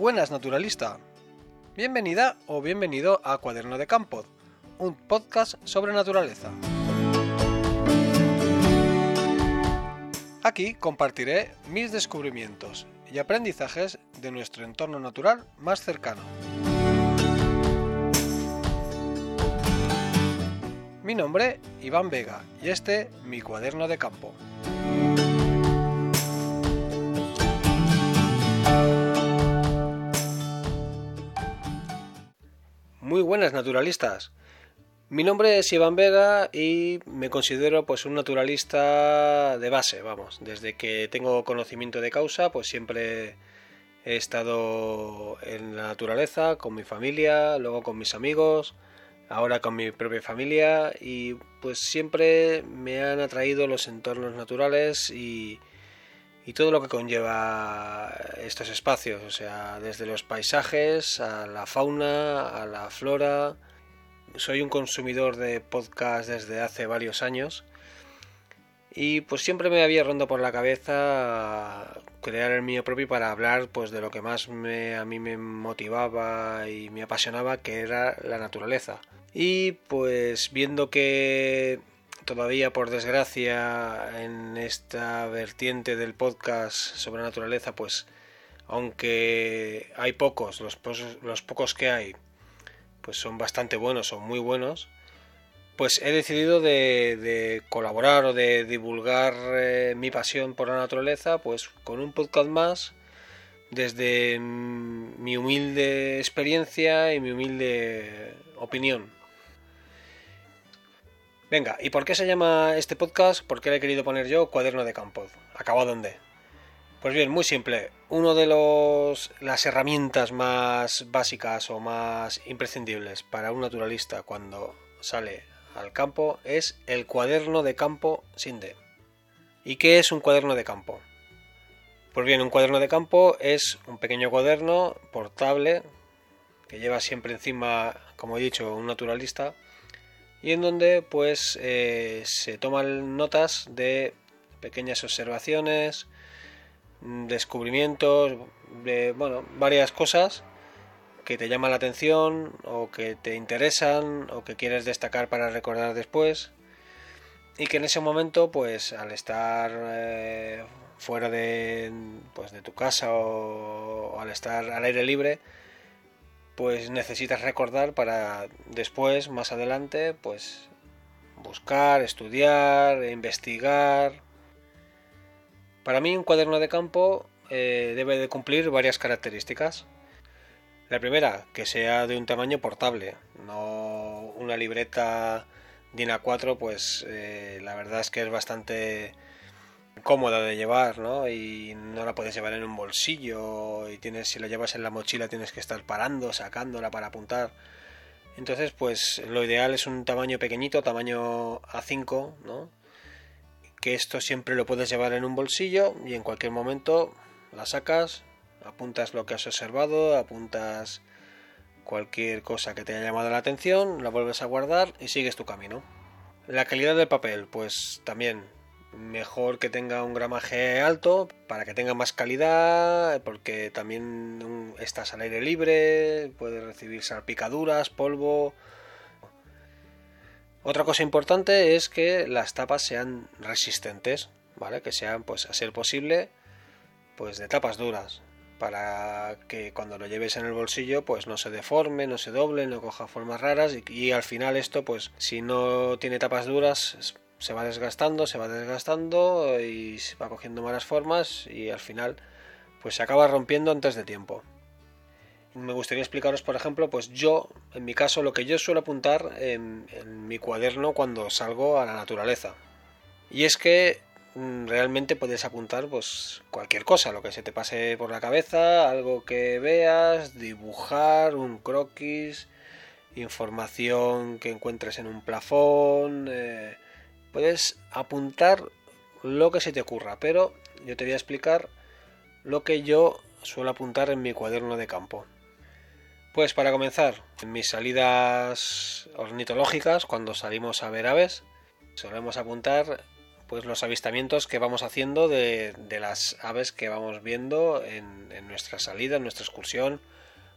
buenas, naturalista. Bienvenida o bienvenido a Cuaderno de Campo, un podcast sobre naturaleza. Aquí compartiré mis descubrimientos y aprendizajes de nuestro entorno natural más cercano. Mi nombre, Iván Vega, y este, mi cuaderno de campo. Muy buenas naturalistas. Mi nombre es Iván Vega y me considero pues un naturalista de base, vamos. Desde que tengo conocimiento de causa, pues siempre he estado en la naturaleza, con mi familia, luego con mis amigos, ahora con mi propia familia y pues siempre me han atraído los entornos naturales y, y todo lo que conlleva estos espacios, o sea, desde los paisajes a la fauna, a la flora. Soy un consumidor de podcast desde hace varios años y pues siempre me había rondado por la cabeza crear el mío propio para hablar pues de lo que más me, a mí me motivaba y me apasionaba que era la naturaleza. Y pues viendo que todavía por desgracia en esta vertiente del podcast sobre naturaleza pues aunque hay pocos los, los pocos que hay pues son bastante buenos son muy buenos pues he decidido de, colaborar o de divulgar eh, mi pasión por la naturaleza pues con un podcast más desde mi humilde experiencia y mi humilde opinión Venga, ¿y por qué se llama este podcast? ¿Por qué le he querido poner yo cuaderno de campo? ¿Acabado dónde? Pues bien, muy simple. Uno de los las herramientas más básicas o más imprescindibles para un naturalista cuando sale al campo es el cuaderno de campo sin D. ¿Y qué es un cuaderno de campo? Pues bien, un cuaderno de campo es un pequeño cuaderno portable que lleva siempre encima, como he dicho, un naturalista y en donde pues eh, se toman notas de pequeñas observaciones, descubrimientos, de bueno, varias cosas que te llaman la atención o que te interesan o que quieres destacar para recordar después y que en ese momento pues al estar eh, fuera de, pues, de tu casa o al estar al aire libre pues necesitas recordar para después, más adelante, pues buscar, estudiar, investigar. Para mí un cuaderno de campo eh, debe de cumplir varias características. La primera, que sea de un tamaño portable, no una libreta DIN A4, pues eh, la verdad es que es bastante cómoda de llevar, ¿no? Y no la puedes llevar en un bolsillo y tienes si la llevas en la mochila tienes que estar parando, sacándola para apuntar. Entonces, pues lo ideal es un tamaño pequeñito, tamaño A5, ¿no? Que esto siempre lo puedes llevar en un bolsillo y en cualquier momento la sacas, apuntas lo que has observado, apuntas cualquier cosa que te haya llamado la atención, la vuelves a guardar y sigues tu camino. La calidad del papel, pues también mejor que tenga un gramaje alto para que tenga más calidad porque también estás al aire libre puedes recibir salpicaduras polvo. Otra cosa importante es que las tapas sean resistentes vale que sean pues a ser posible pues de tapas duras para que cuando lo lleves en el bolsillo pues no se deforme, no se doble, no coja formas raras y, y al final esto pues si no tiene tapas duras se va desgastando, se va desgastando y se va cogiendo malas formas y al final pues se acaba rompiendo antes de tiempo. Me gustaría explicaros, por ejemplo, pues yo, en mi caso, lo que yo suelo apuntar en, mi cuaderno cuando salgo a la naturaleza. Y es que mm, realmente puedes apuntar pues cualquier cosa, lo que se te pase por la cabeza, algo que veas, dibujar, un croquis, información que encuentres en un plafón, eh, Puedes apuntar lo que se te ocurra, pero yo te voy a explicar lo que yo suelo apuntar en mi cuaderno de campo. Pues para comenzar, en mis salidas ornitológicas, cuando salimos a ver aves, solemos apuntar pues los avistamientos que vamos haciendo de, las aves que vamos viendo en, nuestra salida, en nuestra excursión,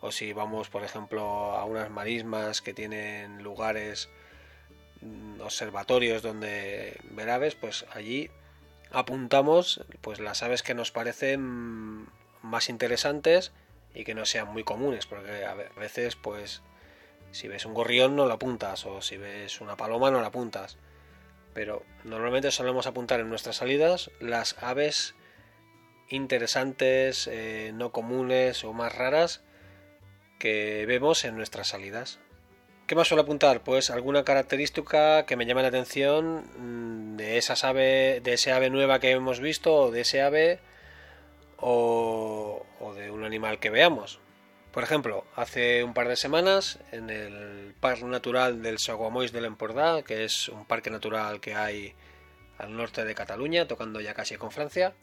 o si vamos, por ejemplo, a unas marismas que tienen lugares, observatorios donde ver aves, pues allí apuntamos pues las aves que nos parecen más interesantes y que no sean muy comunes, porque a veces pues si ves un gorrión no lo apuntas o si ves una paloma no la apuntas pero normalmente solemos apuntar en nuestras salidas las aves interesantes, eh, no comunes o más raras que vemos en nuestras salidas. ¿Qué más suelo apuntar? Pues alguna característica que me llame la atención mm, de esas ave, de ese ave nueva que hemos visto, o de ese ave, o, de un animal que veamos. Por ejemplo, hace un par de semanas en el Parque Natural del Saguamois del Empordà, que es un parque natural que hay al norte de Cataluña, tocando ya casi con Francia,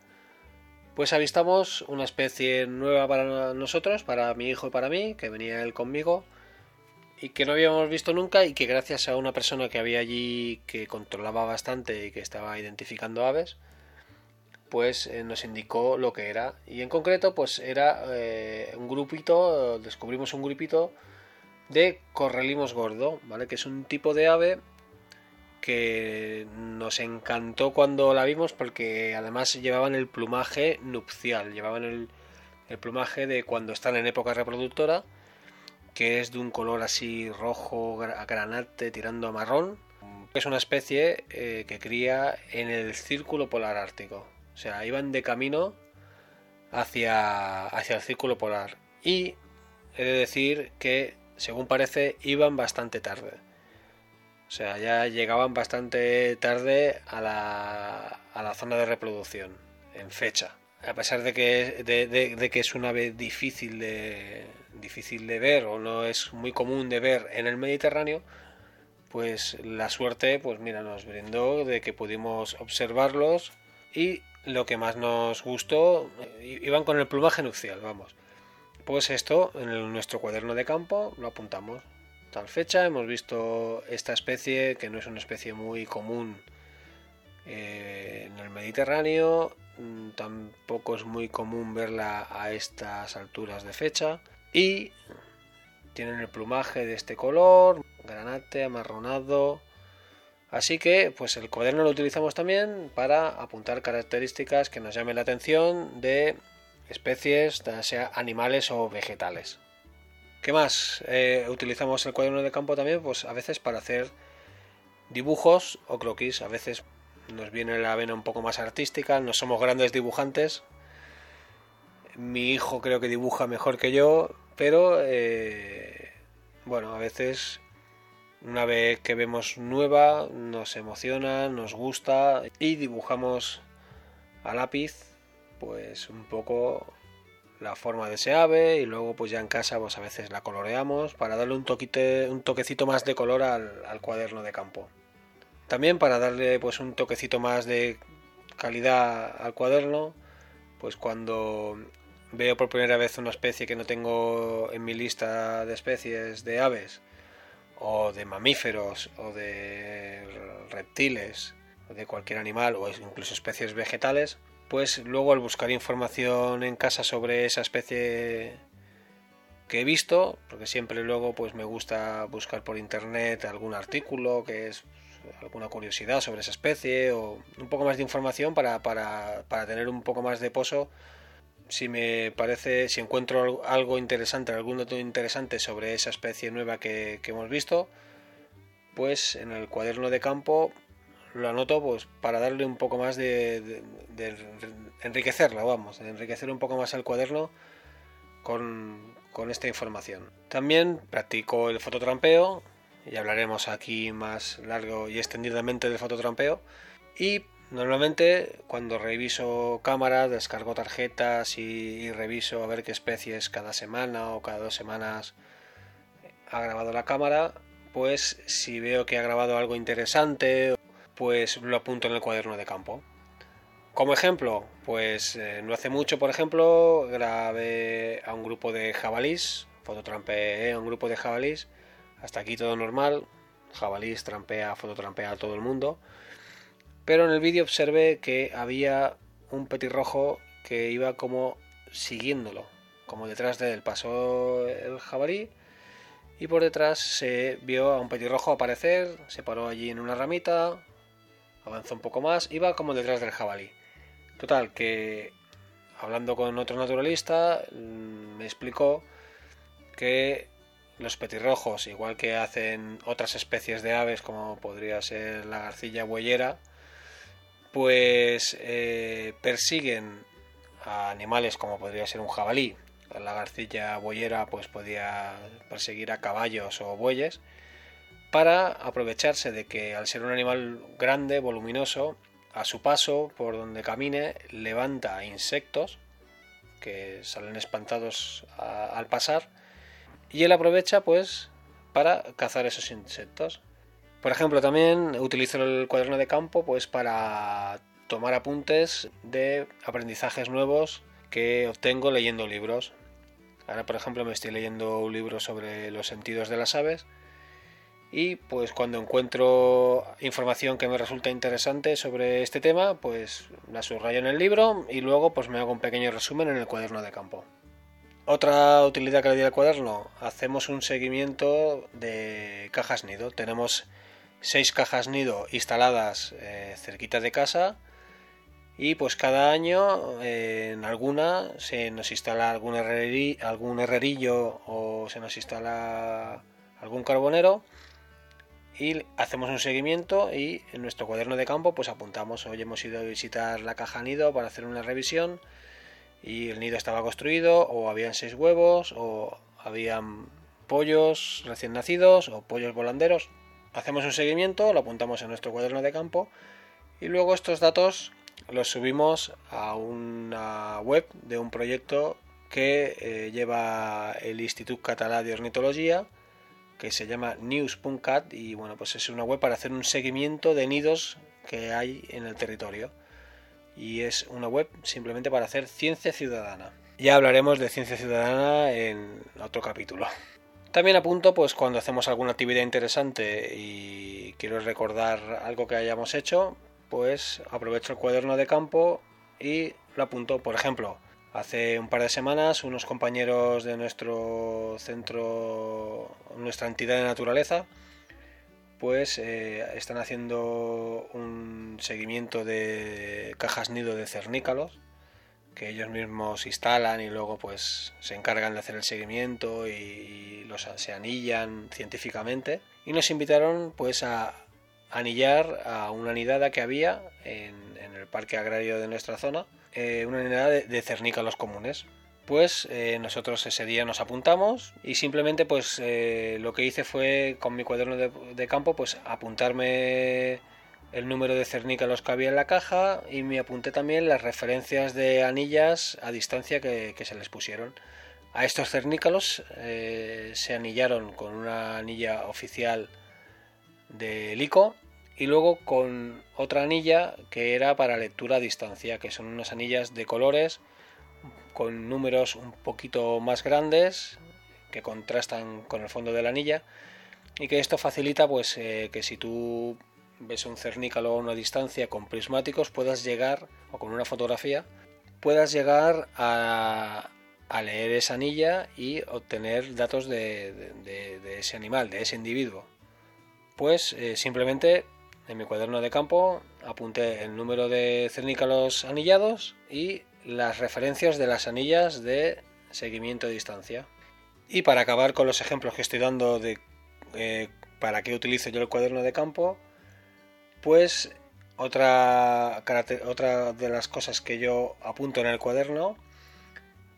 pues avistamos una especie nueva para nosotros, para mi hijo y para mí, que venía él conmigo, y que no habíamos visto nunca y que gracias a una persona que había allí que controlaba bastante y que estaba identificando aves, pues eh, nos indicó lo que era. Y en concreto, pues era eh, un grupito, descubrimos un grupito de correlimos gordo, ¿vale? Que es un tipo de ave que nos encantó cuando la vimos porque además llevaban el plumaje nupcial, llevaban el, el plumaje de cuando están en época reproductora, que es de un color así rojo, granate, tirando a marrón. Es una especie eh, que cría en el círculo polar ártico. O sea, iban de camino hacia, hacia el círculo polar. Y he de decir que, según parece, iban bastante tarde. O sea, ya llegaban bastante tarde a la, a la zona de reproducción, en fecha. A pesar de que, de, que es una ave difícil de, difícil de ver o no es muy común de ver en el Mediterráneo, pues la suerte, pues mira, nos brindó de que pudimos observarlos y lo que más nos gustó, iban con el plumaje nupcial, vamos. Pues esto, en nuestro cuaderno de campo, lo apuntamos. Tal fecha, hemos visto esta especie, que no es una especie muy común eh, en el Mediterráneo, mm, tampoco es muy común verla a estas alturas de fecha, y tienen el plumaje de este color, granate, amarronado, Así que, pues el cuaderno lo utilizamos también para apuntar características que nos llamen la atención de especies, sea animales o vegetales. ¿Qué más? Eh, utilizamos el cuaderno de campo también, pues a veces para hacer dibujos o croquis. A veces nos viene la vena un poco más artística, no somos grandes dibujantes. Mi hijo creo que dibuja mejor que yo, pero eh, bueno, a veces una vez que vemos nueva, nos emociona, nos gusta y dibujamos a lápiz, pues un poco la forma de ese ave y luego pues ya en casa pues a veces la coloreamos para darle un, toquecito más de color al, al cuaderno de campo. También para darle pues un toquecito más de calidad al cuaderno, pues cuando veo por primera vez una especie que no tengo en mi lista de especies de aves, o de mamíferos o de reptiles o de cualquier animal o incluso especies vegetales, pues luego al buscar información en casa sobre esa especie que he visto, porque siempre luego pues me gusta buscar por internet algún artículo que es alguna curiosidad sobre esa especie o un poco más de información para, para, para tener un poco más de pozo si me parece, si encuentro algo interesante, algún dato interesante sobre esa especie nueva que, hemos visto, pues en el cuaderno de campo lo anoto pues para darle un poco más de, enriquecerla, vamos, de enriquecer un poco más el cuaderno con, con esta información. También practico el fototrampeo, y hablaremos aquí más largo y extendidamente del fototrampeo, y Normalmente cuando reviso cámaras, descargo tarjetas y, reviso a ver qué especies cada semana o cada dos semanas ha grabado la cámara, pues si veo que ha grabado algo interesante, pues lo apunto en el cuaderno de campo. Como ejemplo, pues eh, no hace mucho, por ejemplo, grabé a un grupo de jabalís, fototrampeé a un grupo de jabalís, hasta aquí todo normal, jabalís trampea, fototrampea a todo el mundo Pero en el vídeo observé que había un petirrojo que iba como siguiéndolo, como detrás de él. Pasó el jabalí y por detrás se vio a un petirrojo aparecer, se paró allí en una ramita, avanzó un poco más, iba como detrás del jabalí. Total, que hablando con otro naturalista, mm, me explicó que los petirrojos, igual que hacen otras especies de aves como podría ser la garcilla bueyera, pues eh, persiguen a animales como podría ser un jabalí. La garcilla boyera pues podía perseguir a caballos o bueyes para aprovecharse de que al ser un animal grande, voluminoso, a su paso por donde camine levanta insectos que salen espantados al pasar y él aprovecha pues para cazar esos insectos. Por ejemplo, también utilizo el cuaderno de campo pues para tomar apuntes de aprendizajes nuevos que obtengo leyendo libros. Ahora, por ejemplo, me estoy leyendo un libro sobre los sentidos de las aves y pues cuando encuentro información que me resulta interesante sobre este tema, pues la subrayo en el libro y luego pues me hago un pequeño resumen en el cuaderno de campo. Otra utilidad que le di al cuaderno, hacemos un seguimiento de cajas nido. Tenemos seis cajas nido instaladas eh, cerquita de casa y pues cada año eh, en alguna se nos instala algún, algún herrerillo o se nos instala algún carbonero y hacemos un seguimiento y en nuestro cuaderno de campo pues apuntamos hoy hemos ido a visitar la caja nido para hacer una revisión y el nido estaba construido o habían seis huevos o habían pollos recién nacidos o pollos volanderos hacemos un seguimiento lo apuntamos en nuestro cuaderno de campo y luego estos datos los subimos a una web de un proyecto que eh, lleva el Instituto Catalá de Ornitología que se llama news.cat y bueno pues es una web para hacer un seguimiento de nidos que hay en el territorio. Y es una web simplemente para hacer ciencia ciudadana. Ya hablaremos de ciencia ciudadana en otro capítulo también apunto pues cuando hacemos alguna actividad interesante y quiero recordar algo que hayamos hecho pues aprovecho el cuaderno de campo y lo apunto. Por ejemplo, hace un par de semanas unos compañeros de nuestro centro, nuestra entidad de naturaleza, pues eh, están haciendo un seguimiento de cajas nido de cernícalos que ellos mismos instalan y luego pues se encargan de hacer el seguimiento y los se anillan científicamente y nos invitaron pues a anillar a una nidada que había en, el parque agrario de nuestra zona, eh, una nidada de, cernícalos comunes. Pues eh, nosotros ese día nos apuntamos y simplemente pues eh, lo que hice fue con mi cuaderno de, campo pues apuntarme el número de cernícalos que había en la caja y me apunté también las referencias de anillas a distancia que, se les pusieron. A estos cernícalos se anillaron con una anilla oficial de LICO y luego con otra anilla que era para lectura a distancia, que son unas anillas de colores con números un poquito más grandes que contrastan con el fondo de la anilla y que esto facilita pues eh, que si tú ves un cernícalo a una distancia con prismáticos puedas llegar o con una fotografía puedas llegar a, leer esa anilla y obtener datos de, ese animal, de ese individuo. Pues eh, simplemente en mi cuaderno de campo apunté el número de cernícalos anillados y las referencias de las anillas de seguimiento a distancia. Y para acabar con los ejemplos que estoy dando de eh, para qué utilizo yo el cuaderno de campo, pues otra, otra de las cosas que yo apunto en el cuaderno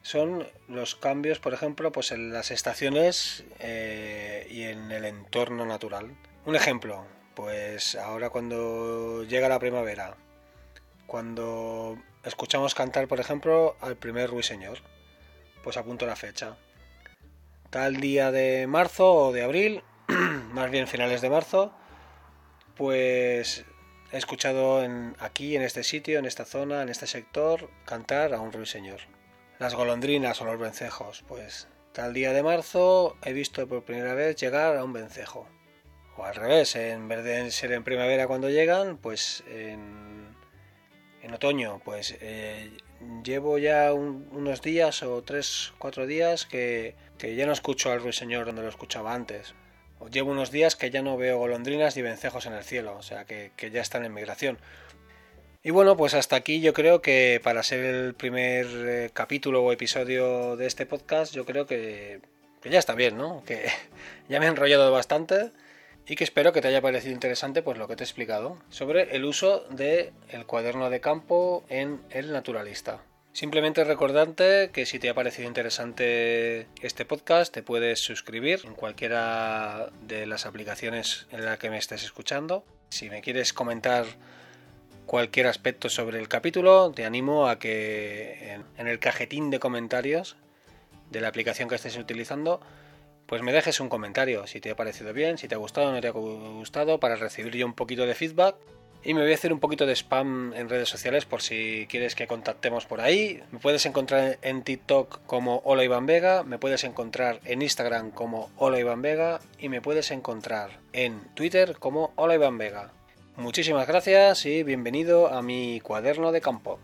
son los cambios, por ejemplo, pues en las estaciones eh, y en el entorno natural. Un ejemplo, pues ahora cuando llega la primavera, cuando escuchamos cantar, por ejemplo, al primer ruiseñor, pues apunto la fecha. Tal día de marzo o de abril, más bien finales de marzo, pues he escuchado aquí, en este sitio, en esta zona, en este sector, cantar a un ruiseñor. Las golondrinas o los vencejos, pues tal día de marzo he visto por primera vez llegar a un vencejo o al revés, en vez de ser en primavera cuando llegan, pues en, en otoño, pues eh, llevo ya unos días o tres, cuatro días que, que ya no escucho al ruiseñor donde lo escuchaba antes. Llevo unos días que ya no veo golondrinas ni vencejos en el cielo, o sea que, que ya están en migración. Y bueno, pues hasta aquí yo creo que para ser el primer eh, capítulo o episodio de este podcast, yo creo que, ya está bien, ¿no? Que ya me he enrollado bastante y que espero que te haya parecido interesante pues lo que te he explicado sobre el uso del el cuaderno de campo en el naturalista. Simplemente recordarte que si te ha parecido interesante este podcast te puedes suscribir en cualquiera de las aplicaciones en la que me estés escuchando. Si me quieres comentar cualquier aspecto sobre el capítulo, te animo a que en, en el cajetín de comentarios de la aplicación que estés utilizando pues me dejes un comentario si te ha parecido bien, si te ha gustado o no te ha gustado, para recibir yo un poquito de feedback. Y me voy a hacer un poquito de spam en redes sociales por si quieres que contactemos por ahí. Me puedes encontrar en TikTok como Hola Iván Vega, me puedes encontrar en Instagram como Hola Iván Vega y me puedes encontrar en Twitter como Hola Iván Vega. Muchísimas gracias y bienvenido a mi cuaderno de campo.